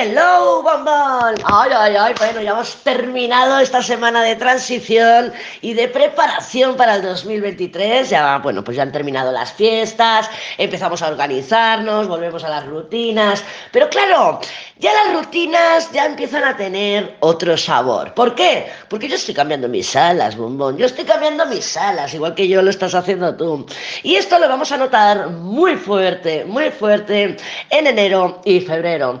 Hello, bombón. Ay, ay, ay. Bueno, ya hemos terminado esta semana de transición y de preparación para el 2023. Ya, bueno, pues ya han terminado las fiestas, empezamos a organizarnos, volvemos a las rutinas. Pero claro, ya las rutinas ya empiezan a tener otro sabor. ¿Por qué? Porque yo estoy cambiando mis alas, bombón. Yo estoy cambiando mis alas, igual que yo lo estás haciendo tú. Y esto lo vamos a notar muy fuerte, muy fuerte en enero y febrero.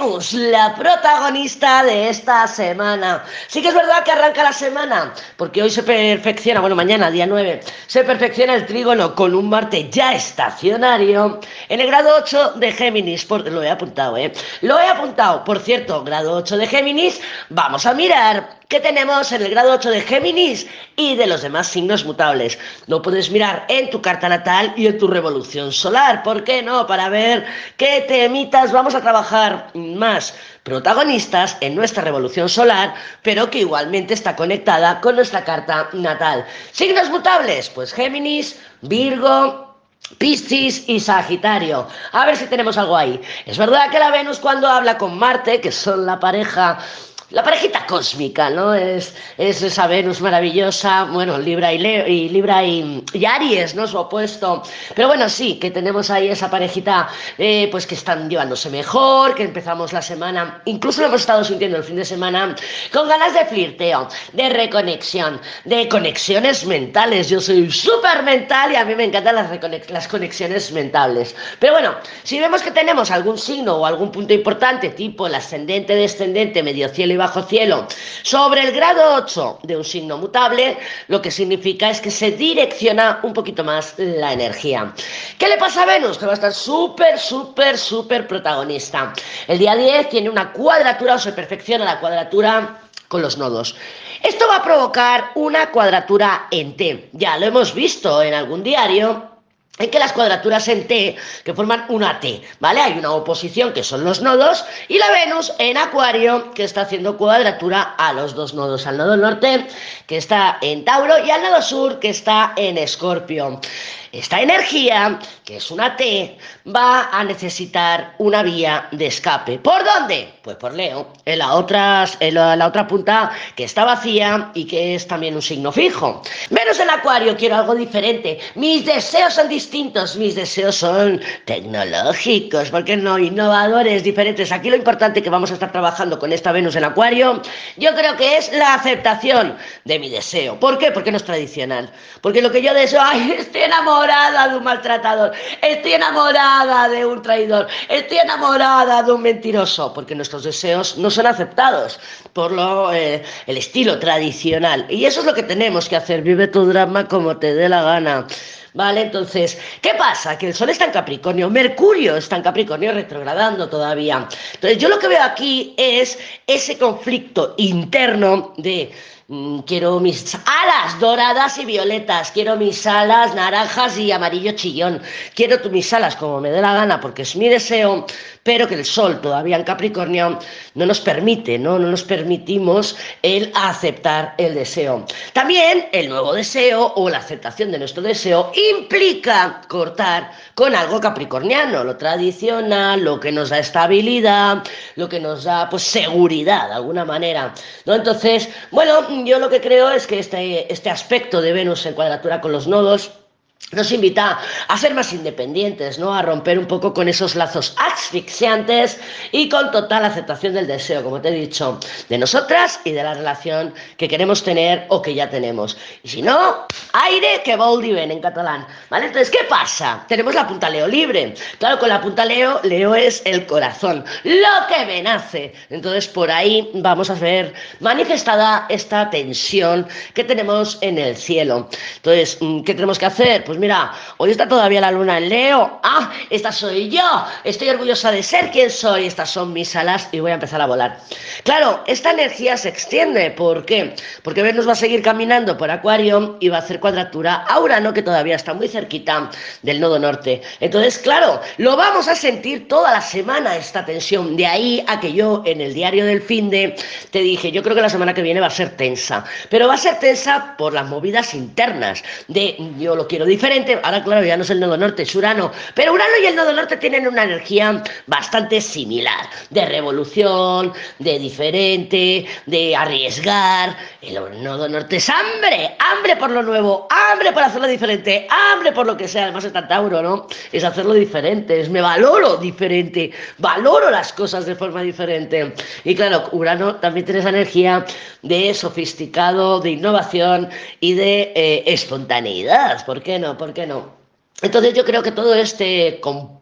La protagonista de esta semana. Sí que es verdad que arranca la semana, porque hoy se perfecciona, bueno, mañana, día 9, se perfecciona el trígono con un Marte ya estacionario en el grado 8 de Géminis. Porque lo he apuntado, ¿eh? Lo he apuntado. Por cierto, grado 8 de Géminis, vamos a mirar ¿Qué tenemos en el grado 8 de Géminis y de los demás signos mutables. Lo puedes mirar en tu carta natal y en tu revolución solar. ¿Por qué no? Para ver qué temitas vamos a trabajar más protagonistas en nuestra revolución solar, pero que igualmente está conectada con nuestra carta natal. Signos mutables, pues Géminis, Virgo, Piscis y Sagitario. A ver si tenemos algo ahí. Es verdad que la Venus cuando habla con Marte, que son la pareja la parejita cósmica, ¿no? Es, es esa Venus maravillosa, bueno, Libra y, Leo, y Libra y, Aries, ¿no? Su opuesto. Pero bueno, sí, que tenemos ahí esa parejita, eh, pues que están llevándose mejor, que empezamos la semana, incluso lo hemos estado sintiendo el fin de semana, con ganas de flirteo, de reconexión, de conexiones mentales. Yo soy súper mental y a mí me encantan las, las conexiones mentales. Pero bueno, si vemos que tenemos algún signo o algún punto importante, tipo el ascendente, descendente, medio cielo y bajo cielo sobre el grado 8 de un signo mutable, lo que significa es que se direcciona un poquito más la energía. ¿Qué le pasa a Venus? Que va a estar súper, súper, súper protagonista. El día 10 tiene una cuadratura o se perfecciona la cuadratura con los nodos. Esto va a provocar una cuadratura en T. Ya lo hemos visto en algún diario en que las cuadraturas en T, que forman una T, ¿vale? Hay una oposición que son los nodos y la Venus en Acuario que está haciendo cuadratura a los dos nodos, al nodo norte que está en Tauro y al nodo sur que está en Escorpio. Esta energía, que es una T, va a necesitar una vía de escape. ¿Por dónde? Pues por Leo, en la, otra, en la, otra punta que está vacía y que es también un signo fijo. Menos en Acuario, quiero algo diferente. Mis deseos son distintos, mis deseos son tecnológicos, porque no? Innovadores, diferentes. Aquí lo importante que vamos a estar trabajando con esta Venus en Acuario, yo creo que es la aceptación de mi deseo. ¿Por qué? Porque no es tradicional. Porque lo que yo deseo, ay, estoy enamorado enamorada de un maltratador, estoy enamorada de un traidor, estoy enamorada de un mentiroso, porque nuestros deseos no son aceptados por lo, eh, el estilo tradicional. Y eso es lo que tenemos que hacer, vive tu drama como te dé la gana. ¿Vale? Entonces, ¿qué pasa? Que el Sol está en Capricornio, Mercurio está en Capricornio retrogradando todavía. Entonces, yo lo que veo aquí es ese conflicto interno de quiero mis alas doradas y violetas, quiero mis alas naranjas y amarillo chillón, quiero mis alas como me dé la gana porque es mi deseo, pero que el sol todavía en Capricornio no nos permite, ¿no? no nos permitimos el aceptar el deseo. También el nuevo deseo o la aceptación de nuestro deseo implica cortar con algo capricorniano, lo tradicional, lo que nos da estabilidad, lo que nos da pues seguridad de alguna manera, ¿no? Entonces, bueno, yo lo que creo es que este, este aspecto de Venus en cuadratura con los nodos nos invita a ser más independientes, ¿no? A romper un poco con esos lazos asfixiantes y con total aceptación del deseo, como te he dicho, de nosotras y de la relación que queremos tener o que ya tenemos. Y si no, aire que vol ven en catalán, ¿vale? Entonces, ¿qué pasa? Tenemos la punta Leo libre. Claro, con la punta Leo, Leo es el corazón, lo que me nace. Entonces, por ahí vamos a ver manifestada esta tensión que tenemos en el cielo. Entonces, ¿qué tenemos que hacer? Pues mira, hoy está todavía la luna en Leo. Ah, esta soy yo. Estoy orgullosa de ser quien soy. Estas son mis alas y voy a empezar a volar. Claro, esta energía se extiende. ¿Por qué? Porque Venus va a seguir caminando por Acuario y va a hacer cuadratura a Urano, que todavía está muy cerquita del nodo norte. Entonces, claro, lo vamos a sentir toda la semana esta tensión. De ahí a que yo en el diario del fin de te dije, yo creo que la semana que viene va a ser tensa. Pero va a ser tensa por las movidas internas de yo lo quiero diferente diferente. Ahora, claro, ya no es el nodo norte, es Urano. Pero Urano y el nodo norte tienen una energía bastante similar, de revolución, de diferente, de arriesgar. El nodo norte es hambre, hambre por lo nuevo, hambre por hacerlo diferente, hambre por lo que sea. Además está Tauro, ¿no? Es hacerlo diferente, es me valoro diferente, valoro las cosas de forma diferente. Y claro, Urano también tiene esa energía de sofisticado, de innovación y de eh, espontaneidad. ¿Por qué no? ¿Por qué no? Entonces yo creo que todo este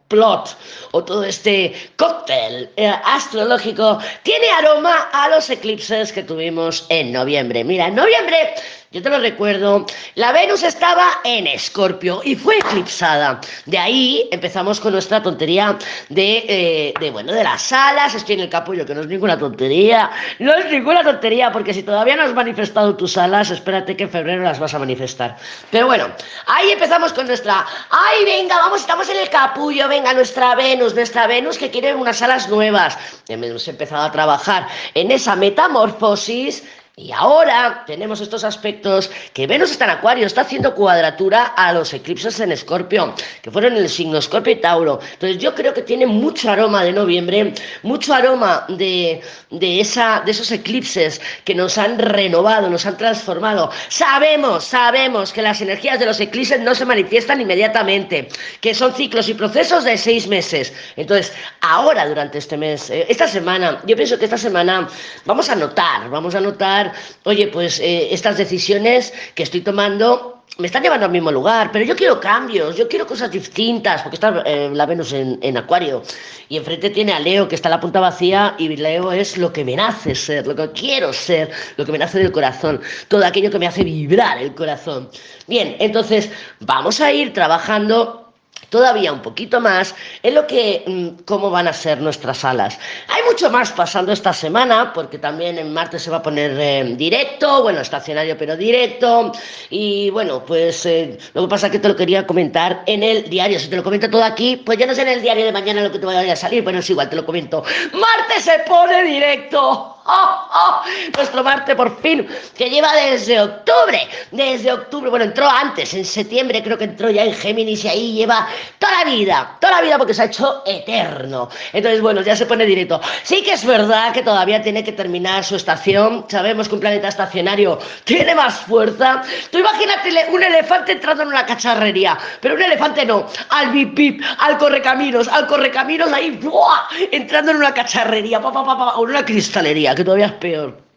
complot o todo este cóctel eh, astrológico tiene aroma a los eclipses que tuvimos en noviembre. Mira, en noviembre yo te lo recuerdo, la Venus estaba en Escorpio y fue eclipsada. De ahí empezamos con nuestra tontería de, eh, de, bueno, de las alas. Estoy en el capullo, que no es ninguna tontería. No es ninguna tontería, porque si todavía no has manifestado tus alas, espérate que en febrero las vas a manifestar. Pero bueno, ahí empezamos con nuestra. ¡Ay, venga, vamos, estamos en el capullo! Venga, nuestra Venus, nuestra Venus que quiere unas alas nuevas. Hemos empezado a trabajar en esa metamorfosis y ahora tenemos estos aspectos que Venus está en Acuario, está haciendo cuadratura a los eclipses en Escorpio, que fueron en el signo Escorpio y Tauro. Entonces yo creo que tiene mucho aroma de noviembre, mucho aroma de, de, esa, de esos eclipses que nos han renovado, nos han transformado. Sabemos, sabemos que las energías de los eclipses no se manifiestan inmediatamente, que son ciclos y procesos de seis meses. Entonces, ahora durante este mes, eh, esta semana, yo pienso que esta semana vamos a notar, vamos a notar oye, pues eh, estas decisiones que estoy tomando me están llevando al mismo lugar, pero yo quiero cambios, yo quiero cosas distintas, porque está eh, la Venus en, en, Acuario y enfrente tiene a Leo que está la punta vacía y Leo es lo que me nace ser, lo que quiero ser, lo que me nace del corazón, todo aquello que me hace vibrar el corazón. Bien, entonces vamos a ir trabajando todavía un poquito más en lo que mm, cómo van a ser nuestras alas. Hay mucho más pasando esta semana porque también en martes se va a poner eh, directo, bueno, estacionario pero directo y bueno, pues eh, lo que pasa es que te lo quería comentar en el diario, si te lo comento todo aquí, pues ya no sé en el diario de mañana lo que te vaya a salir, pero es igual, te lo comento. Martes se pone directo. ¡Oh, oh! Nuestro Marte por fin, que lleva desde octubre, desde octubre, bueno, entró antes, en septiembre creo que entró ya en Géminis y ahí lleva toda la vida, toda la vida porque se ha hecho eterno. Entonces, bueno, ya se pone directo. Sí que es verdad que todavía tiene que terminar su estación, sabemos que un planeta estacionario tiene más fuerza. Tú imagínate un elefante entrando en una cacharrería, pero un elefante no, al bip bip, al correcaminos, al correcaminos ahí, ¡buah! entrando en una cacharrería, o en una cristalería que todavía es peor.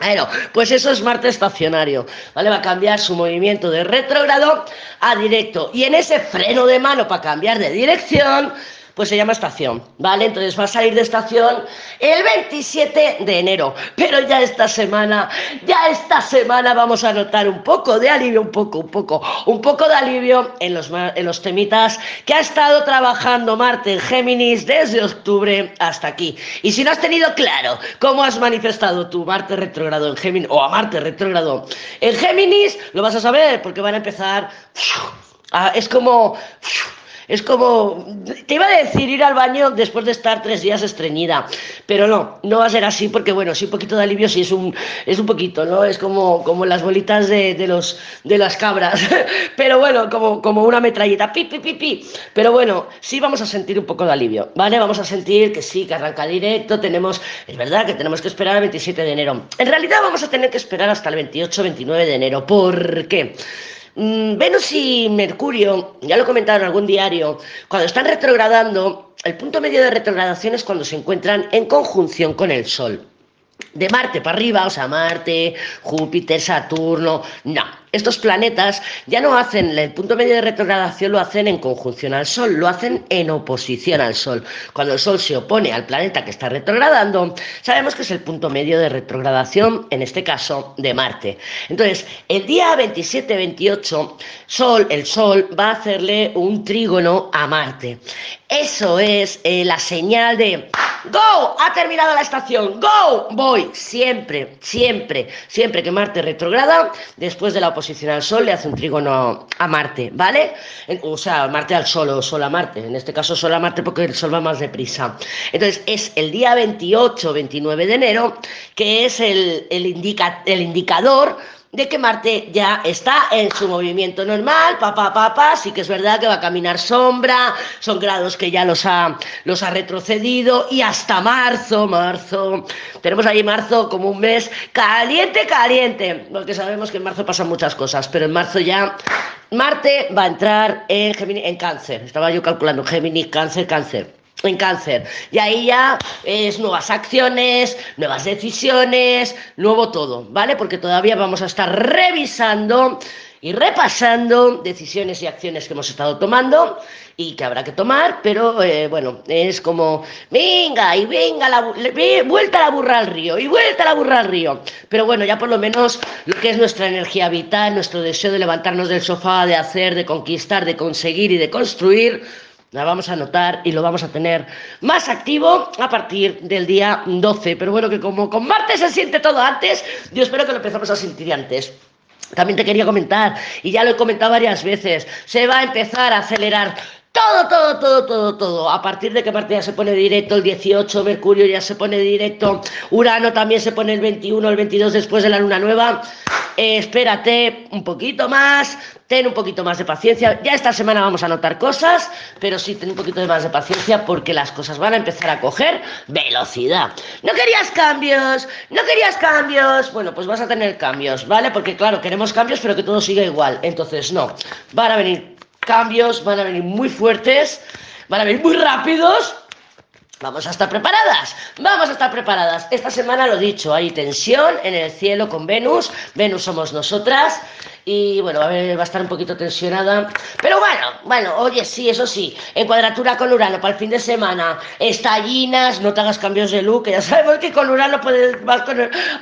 Bueno, pues eso es Marte estacionario, ¿vale? Va a cambiar su movimiento de retrógrado a directo. Y en ese freno de mano para cambiar de dirección, pues se llama estación, ¿vale? Entonces va a salir de estación el 27 de enero, pero ya esta semana, ya esta semana vamos a notar un poco de alivio, un poco, un poco, un poco de alivio en los, en los temitas que ha estado trabajando Marte en Géminis desde octubre hasta aquí. Y si no has tenido claro cómo has manifestado tu Marte retrógrado en Géminis o a Marte retrógrado en Géminis, lo vas a saber porque van a empezar... es como es como, te iba a decir ir al baño después de estar tres días estreñida, pero no, no va a ser así porque, bueno, sí, un poquito de alivio sí es un, es un poquito, ¿no? Es como, como las bolitas de, de los, de las cabras, pero bueno, como, como una metralleta, pi, pi, pi, pi. Pero bueno, sí vamos a sentir un poco de alivio, ¿vale? Vamos a sentir que sí, que arranca directo, tenemos, es verdad que tenemos que esperar al 27 de enero. En realidad vamos a tener que esperar hasta el 28, 29 de enero. ¿Por qué? Mm, Venus y Mercurio, ya lo he comentado en algún diario, cuando están retrogradando, el punto medio de retrogradación es cuando se encuentran en conjunción con el Sol. De Marte para arriba, o sea, Marte, Júpiter, Saturno, no, estos planetas ya no hacen el punto medio de retrogradación, lo hacen en conjunción al Sol, lo hacen en oposición al Sol. Cuando el Sol se opone al planeta que está retrogradando, sabemos que es el punto medio de retrogradación, en este caso, de Marte. Entonces, el día 27-28, Sol, el Sol va a hacerle un trígono a Marte. Eso es eh, la señal de ¡Go! Ha terminado la estación. ¡Go! Voy. Siempre, siempre, siempre que Marte retrograda, después de la oposición al Sol, le hace un trígono a Marte, ¿vale? O sea, Marte al Sol o Sol a Marte. En este caso, Sol a Marte porque el Sol va más deprisa. Entonces, es el día 28-29 de enero, que es el, el, indica, el indicador de que Marte ya está en su movimiento normal, papá, papá, sí que es verdad que va a caminar sombra, son grados que ya los ha, los ha retrocedido y hasta marzo, marzo, tenemos ahí marzo como un mes caliente, caliente, porque sabemos que en marzo pasan muchas cosas, pero en marzo ya Marte va a entrar en, Gemini, en cáncer, estaba yo calculando, Géminis, cáncer, cáncer en cáncer. Y ahí ya es nuevas acciones, nuevas decisiones, nuevo todo, ¿vale? Porque todavía vamos a estar revisando y repasando decisiones y acciones que hemos estado tomando y que habrá que tomar, pero eh, bueno, es como, venga, y venga, la, vuelta la burra al río, y vuelta la burra al río. Pero bueno, ya por lo menos lo que es nuestra energía vital, nuestro deseo de levantarnos del sofá, de hacer, de conquistar, de conseguir y de construir, la vamos a notar y lo vamos a tener más activo a partir del día 12. Pero bueno, que como con Marte se siente todo antes, yo espero que lo empezamos a sentir antes. También te quería comentar, y ya lo he comentado varias veces, se va a empezar a acelerar todo, todo, todo, todo, todo. A partir de que Marte ya se pone directo el 18, Mercurio ya se pone directo, Urano también se pone el 21, el 22 después de la luna nueva. Eh, espérate un poquito más, ten un poquito más de paciencia. Ya esta semana vamos a notar cosas, pero sí ten un poquito más de paciencia porque las cosas van a empezar a coger velocidad. ¿No querías cambios? ¿No querías cambios? Bueno, pues vas a tener cambios, ¿vale? Porque claro, queremos cambios, pero que todo siga igual. Entonces, no. Van a venir cambios, van a venir muy fuertes, van a venir muy rápidos. Vamos a estar preparadas, vamos a estar preparadas. Esta semana lo dicho, hay tensión en el cielo con Venus, Venus somos nosotras y bueno, va a, estar un poquito tensionada. Pero bueno, bueno, oye, sí, eso sí, en cuadratura con Urano para el fin de semana, estallinas, no te hagas cambios de look, ya sabemos que con Urano puedes, vas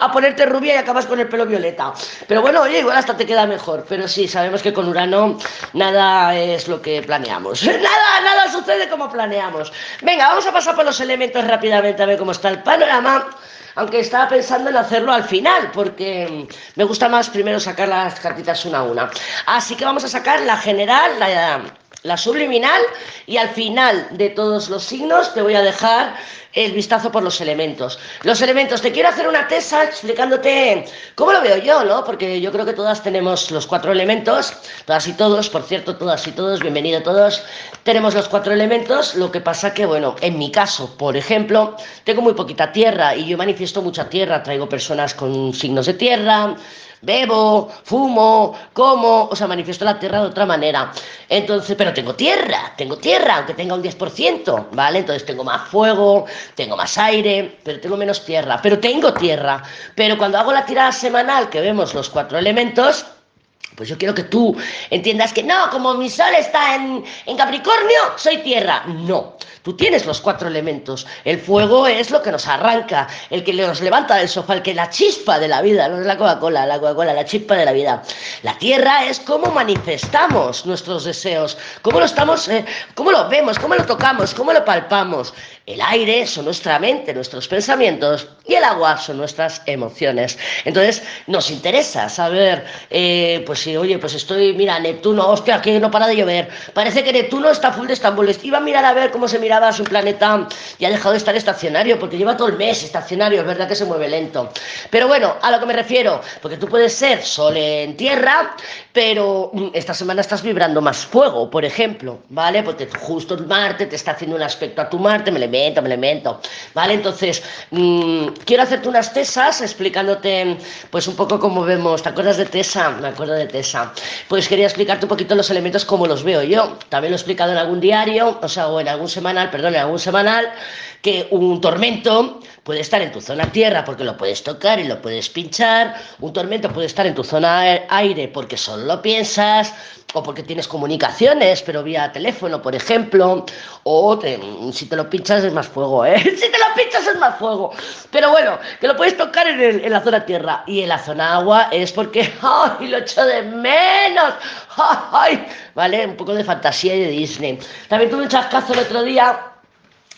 a ponerte rubia y acabas con el pelo violeta. Pero bueno, oye, igual hasta te queda mejor. Pero sí, sabemos que con Urano nada es lo que planeamos. Nada, nada sucede como planeamos. Venga, vamos a pasar por los elementos rápidamente a ver cómo está el panorama aunque estaba pensando en hacerlo al final, porque me gusta más primero sacar las cartitas una a una. Así que vamos a sacar la general, la, la subliminal, y al final de todos los signos te voy a dejar el vistazo por los elementos. Los elementos, te quiero hacer una tesa explicándote cómo lo veo yo, ¿no? Porque yo creo que todas tenemos los cuatro elementos, todas y todos, por cierto, todas y todos, bienvenido todos, tenemos los cuatro elementos, lo que pasa que, bueno, en mi caso, por ejemplo, tengo muy poquita tierra y yo manifiesto mucha tierra, traigo personas con signos de tierra, bebo, fumo, como, o sea, manifiesto la tierra de otra manera. Entonces, pero tengo tierra, tengo tierra, aunque tenga un 10%, ¿vale? Entonces tengo más fuego, tengo más aire, pero tengo menos tierra, pero tengo tierra. Pero cuando hago la tirada semanal, que vemos los cuatro elementos, pues yo quiero que tú entiendas que no, como mi sol está en, en, Capricornio, soy tierra. No, tú tienes los cuatro elementos. El fuego es lo que nos arranca, el que nos levanta del sofá, el que la chispa de la vida, no es la Coca-Cola, la Coca-Cola, la chispa de la vida. La tierra es cómo manifestamos nuestros deseos, cómo lo estamos, eh, cómo lo vemos, cómo lo tocamos, cómo lo palpamos. El aire son nuestra mente, nuestros pensamientos y el agua son nuestras emociones. Entonces nos interesa saber, eh, pues si, oye, pues estoy, mira, Neptuno, hostia, que no para de llover. Parece que Neptuno está full de Estambul. Iba a mirar a ver cómo se miraba su planeta y ha dejado de estar estacionario, porque lleva todo el mes estacionario, es verdad que se mueve lento. Pero bueno, a lo que me refiero, porque tú puedes ser sol en tierra, pero mm, esta semana estás vibrando más fuego, por ejemplo, ¿vale? Porque justo Marte te está haciendo un aspecto a tu Marte, me le me elemento, ¿vale? Entonces, mmm, quiero hacerte unas tesas explicándote, pues un poco cómo vemos, ¿te acuerdas de Tesa? Me acuerdo de Tesa. Pues quería explicarte un poquito los elementos como los veo yo. También lo he explicado en algún diario, o sea, o en algún semanal, perdón, en algún semanal, que un tormento puede estar en tu zona tierra porque lo puedes tocar y lo puedes pinchar, un tormento puede estar en tu zona aire porque solo lo piensas, o porque tienes comunicaciones, pero vía teléfono, por ejemplo, o si te lo pinchas es más fuego, ¿eh? Si te lo pinchas es más fuego. Pero bueno, que lo puedes tocar en, la zona tierra y en la zona agua es porque, ¡ay, lo echo de menos! ¡Ay! ¿Vale? Un poco de fantasía y de Disney. También tuve un chascazo el otro día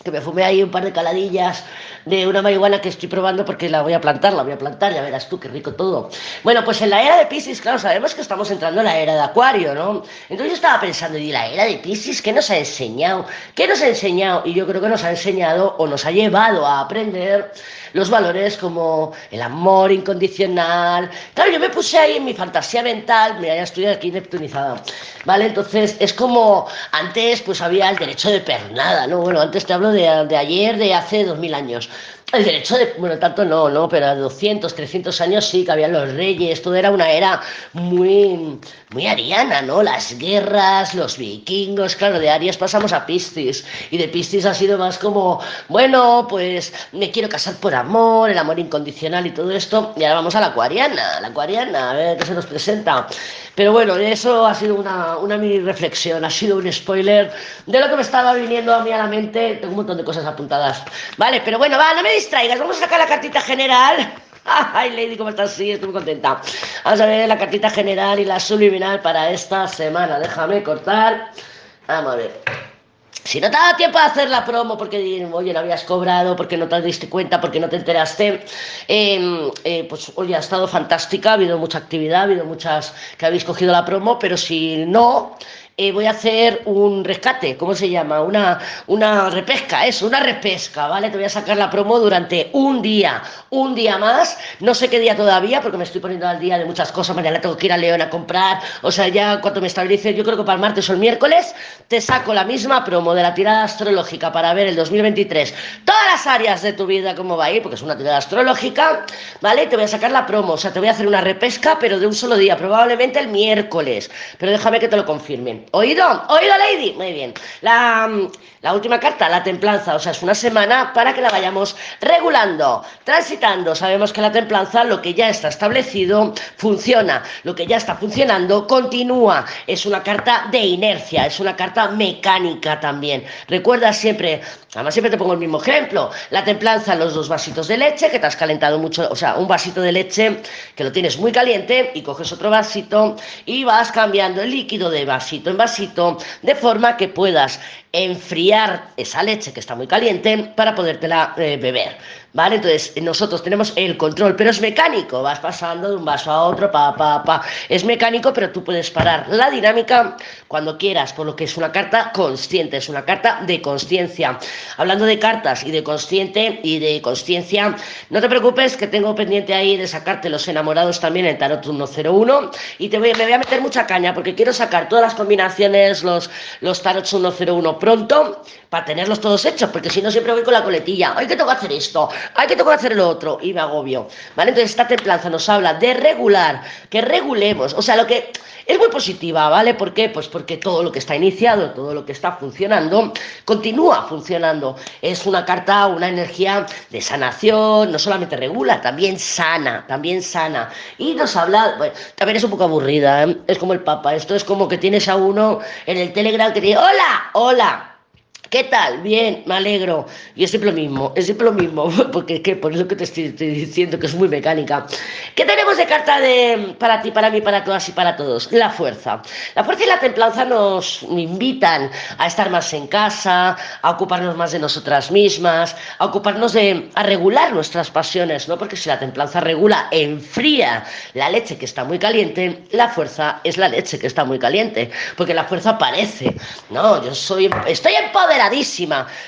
que me fumé ahí un par de caladillas de una marihuana que estoy probando porque la voy a plantar, la voy a plantar, ya verás tú qué rico todo. Bueno, pues en la era de Pisces, claro, sabemos que estamos entrando en la era de Acuario, ¿no? Entonces yo estaba pensando, ¿y la era de Pisces qué nos ha enseñado? ¿Qué nos ha enseñado? Y yo creo que nos ha enseñado o nos ha llevado a aprender los valores como el amor incondicional. Claro, yo me puse ahí en mi fantasía mental, mira, ya estoy aquí neptunizada, ¿vale? Entonces es como antes pues había el derecho de pernada, ¿no? Bueno, antes te hablo de, de ayer, de hace dos mil años. El derecho de, bueno, tanto no, no, pero a 200, 300 años sí que habían los reyes, todo era una era muy, muy ariana, ¿no? Las guerras, los vikingos, claro, de Aries pasamos a Piscis, y de Piscis ha sido más como, bueno, pues me quiero casar por amor, el amor incondicional y todo esto, y ahora vamos a la acuariana, la acuariana, a ver qué se nos presenta. Pero bueno, eso ha sido una, una mini reflexión, ha sido un spoiler de lo que me estaba viniendo a mí a la mente, tengo un montón de cosas apuntadas. Vale, pero bueno, va, no me distraigas, vamos a sacar la cartita general. Ay, Lady, ¿cómo estás? Sí, estoy muy contenta. Vamos a ver la cartita general y la subliminal para esta semana. Déjame cortar. Vamos a ver. Si no te dado tiempo de hacer la promo porque, oye, no habías cobrado, porque no te diste cuenta, porque no te enteraste, eh, eh, pues, oye, ha estado fantástica, ha habido mucha actividad, ha habido muchas que habéis cogido la promo, pero si no, eh, voy a hacer un rescate, ¿cómo se llama? Una, una repesca, eso, una repesca, ¿vale? Te voy a sacar la promo durante un día, un día más, no sé qué día todavía, porque me estoy poniendo al día de muchas cosas, mañana tengo que ir a León a comprar, o sea, ya cuando me estabilice, yo creo que para el martes o el miércoles, te saco la misma promo de la tirada astrológica para ver el 2023, todas las áreas de tu vida, cómo va a ir, porque es una tirada astrológica, ¿vale? Te voy a sacar la promo, o sea, te voy a hacer una repesca, pero de un solo día, probablemente el miércoles, pero déjame que te lo confirmen. ¿Oído? ¿Oído, Lady? Muy bien. La, la, última carta, la templanza, o sea, es una semana para que la vayamos regulando, transitando. Sabemos que la templanza, lo que ya está establecido, funciona. Lo que ya está funcionando, continúa. Es una carta de inercia, es una carta mecánica también. Recuerda siempre, además siempre te pongo el mismo ejemplo, la templanza, los dos vasitos de leche, que te has calentado mucho, o sea, un vasito de leche que lo tienes muy caliente y coges otro vasito y vas cambiando el líquido de vasito en vasito, de forma que puedas enfriar esa leche que está muy caliente para podértela eh, beber. ¿Vale? Entonces, nosotros tenemos el control, pero es mecánico, vas pasando de un vaso a otro, pa, pa, pa. Es mecánico, pero tú puedes parar la dinámica cuando quieras, por lo que es una carta consciente, es una carta de conciencia. Hablando de cartas y de consciente y de conciencia, no te preocupes que tengo pendiente ahí de sacarte los enamorados también en Tarot 101 y te voy, me voy a meter mucha caña porque quiero sacar todas las combinaciones, los, los Tarot 101 pronto para tenerlos todos hechos, porque si no siempre voy con la coletilla, hay que tengo que hacer esto, hay que tengo que hacer lo otro, y me agobio, ¿vale? Entonces esta templanza nos habla de regular, que regulemos, o sea, lo que es muy positiva, ¿vale? ¿Por qué? Pues porque todo lo que está iniciado, todo lo que está funcionando, continúa funcionando. Es una carta, una energía de sanación, no solamente regula, también sana, también sana. Y nos habla, bueno, también es un poco aburrida, ¿eh? es como el Papa, esto es como que tienes a uno en el Telegram que dice, hola, hola, ¿Qué tal? Bien, me alegro. Y es siempre lo mismo, es siempre lo mismo, porque ¿qué? por eso que te estoy, diciendo que es muy mecánica. ¿Qué tenemos de carta de para ti, para mí, para todas y para todos? La fuerza. La fuerza y la templanza nos invitan a estar más en casa, a ocuparnos más de nosotras mismas, a ocuparnos de, a regular nuestras pasiones, ¿no? Porque si la templanza regula, enfría la leche que está muy caliente, la fuerza es la leche que está muy caliente, porque la fuerza parece, no, yo soy, estoy empoderada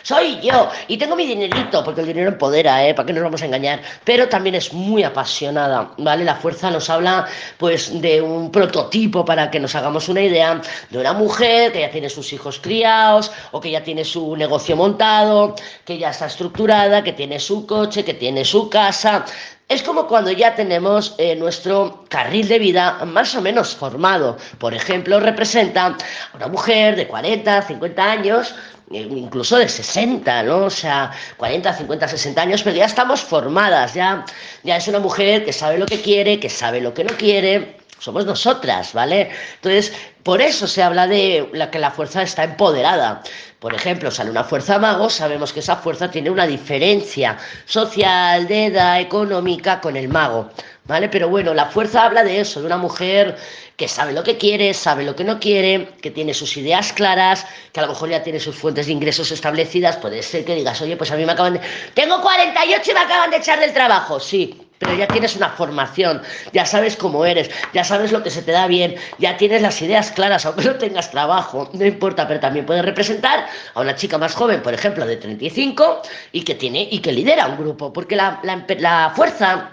soy yo y tengo mi dinerito, porque el dinero empodera, ¿eh? ¿Para qué nos vamos a engañar? Pero también es muy apasionada, ¿vale? La fuerza nos habla, pues, de un prototipo para que nos hagamos una idea de una mujer que ya tiene sus hijos criados o que ya tiene su negocio montado, que ya está estructurada, que tiene su coche, que tiene su casa, es como cuando ya tenemos eh, nuestro carril de vida más o menos formado. Por ejemplo, representa a una mujer de 40, 50 años incluso de 60, ¿no? O sea, 40, 50, 60 años, pero ya estamos formadas, ya, ya es una mujer que sabe lo que quiere, que sabe lo que no quiere, somos nosotras, ¿vale? Entonces, por eso se habla de la que la fuerza está empoderada. Por ejemplo, sale una fuerza mago, sabemos que esa fuerza tiene una diferencia social, de edad, económica con el mago. ¿vale? Pero bueno, la fuerza habla de eso, de una mujer que sabe lo que quiere, sabe lo que no quiere, que tiene sus ideas claras, que a lo mejor ya tiene sus fuentes de ingresos establecidas. Puede ser que digas, oye, pues a mí me acaban de... Tengo 48 y me acaban de echar del trabajo. Sí, pero ya tienes una formación, ya sabes cómo eres, ya sabes lo que se te da bien, ya tienes las ideas claras, aunque no tengas trabajo, no importa, pero también puedes representar a una chica más joven, por ejemplo, de 35 y que tiene y que lidera un grupo, porque la, la, la fuerza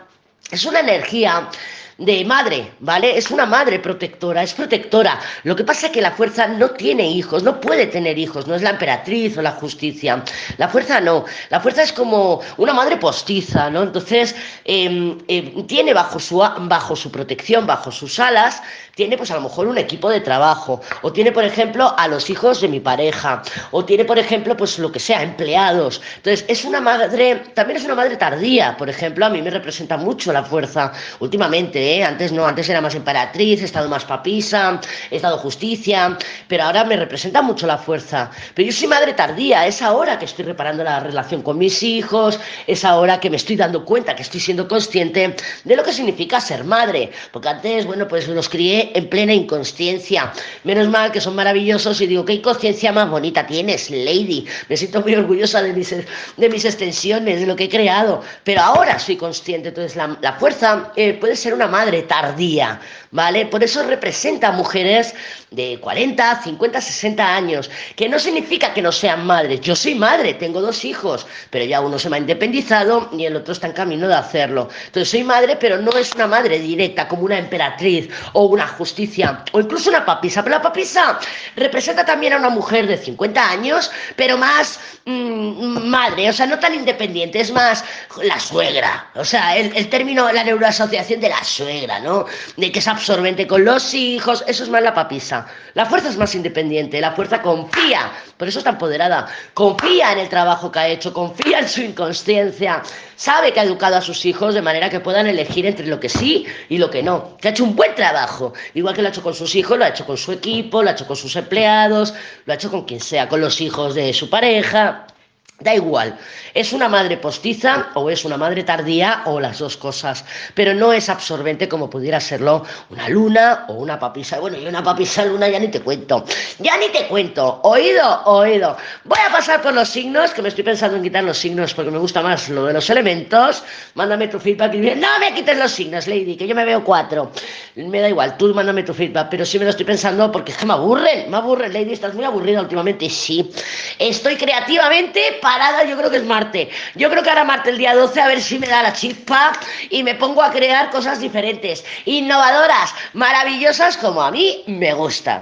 es una energía de madre, ¿vale? Es una madre protectora, es protectora. Lo que pasa es que la fuerza no tiene hijos, no puede tener hijos, no es la emperatriz o la justicia. La fuerza no, la fuerza es como una madre postiza, ¿no? Entonces, eh, eh, tiene bajo su, bajo su protección, bajo sus alas, tiene pues a lo mejor un equipo de trabajo, o tiene, por ejemplo, a los hijos de mi pareja, o tiene, por ejemplo, pues lo que sea, empleados. Entonces, es una madre, también es una madre tardía, por ejemplo, a mí me representa mucho la fuerza últimamente, ¿eh? Antes no, antes era más emperatriz, he estado más papisa, he estado justicia, pero ahora me representa mucho la fuerza. Pero yo soy madre tardía, es ahora que estoy reparando la relación con mis hijos, es ahora que me estoy dando cuenta, que estoy siendo consciente de lo que significa ser madre. Porque antes, bueno, pues los crié en plena inconsciencia. Menos mal que son maravillosos y digo, ¿qué inconsciencia más bonita tienes, Lady? Me siento muy orgullosa de mis, de mis extensiones, de lo que he creado. Pero ahora soy consciente, entonces la, la fuerza eh, puede ser una madre tardía, ¿vale? Por eso representa a mujeres de 40, 50, 60 años, que no significa que no sean madres. Yo soy madre, tengo dos hijos, pero ya uno se me ha independizado y el otro está en camino de hacerlo. Entonces soy madre, pero no es una madre directa, como una emperatriz o una justicia, o incluso una papisa. Pero la papisa representa también a una mujer de 50 años, pero más mmm, madre, o sea, no tan independiente, es más la suegra. O sea, el, el término, la neuroasociación de la suegra, ¿no? De que es absorbente con los hijos, eso es más la papisa. La fuerza es más independiente, la fuerza confía, por eso está empoderada, confía en el trabajo que ha hecho, confía en su inconsciencia, sabe que ha educado a sus hijos de manera que puedan elegir entre lo que sí y lo que no, que ha hecho un buen trabajo, igual que lo ha hecho con sus hijos, lo ha hecho con su equipo, lo ha hecho con sus empleados, lo ha hecho con quien sea, con los hijos de su pareja. Da igual, es una madre postiza o es una madre tardía o las dos cosas, pero no es absorbente como pudiera serlo una luna o una papisa. Bueno, y una papisa luna ya ni te cuento, ya ni te cuento, oído, oído. Voy a pasar por los signos, que me estoy pensando en quitar los signos porque me gusta más lo de los elementos. Mándame tu feedback y no me quites los signos, Lady, que yo me veo cuatro. Me da igual, tú mándame tu feedback, pero sí me lo estoy pensando porque es que me aburren, me aburren, Lady, estás muy aburrida últimamente. Sí, estoy creativamente parada, yo creo que es Marte. Yo creo que ahora Marte el día 12 a ver si me da la chispa y me pongo a crear cosas diferentes, innovadoras, maravillosas como a mí me gusta.